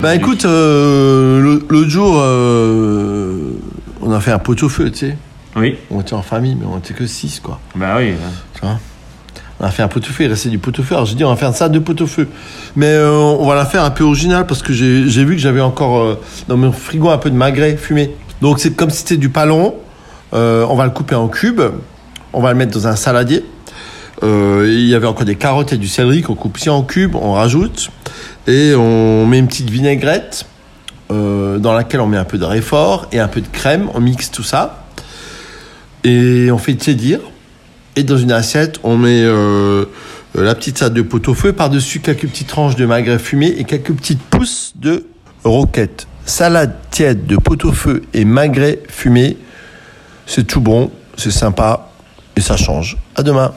Bah écoute, euh, l'autre jour, euh, on a fait un pot-au-feu, tu sais. Oui. On était en famille, mais on était que 6, quoi. Bah oui. Tu vois on a fait un pot-au-feu, il restait du pot-au-feu. Alors j'ai dit, on va faire ça, deux pot-au-feu. Mais euh, on va la faire un peu original parce que j'ai vu que j'avais encore dans mon frigo un peu de magret fumé. Donc c'est comme si c'était du palon. On va le couper en cubes. On va le mettre dans un saladier. Il y avait encore des carottes et du céleri qu'on coupe aussi en cubes. On rajoute. Et on met une petite vinaigrette euh, dans laquelle on met un peu de réfort et un peu de crème. On mixe tout ça. Et on fait tiédir. Et dans une assiette, on met euh, la petite salade de pot-au-feu, par-dessus quelques petites tranches de magret fumé et quelques petites pousses de roquette. Salade tiède de pot-au-feu et magret fumé, c'est tout bon, c'est sympa et ça change. À demain.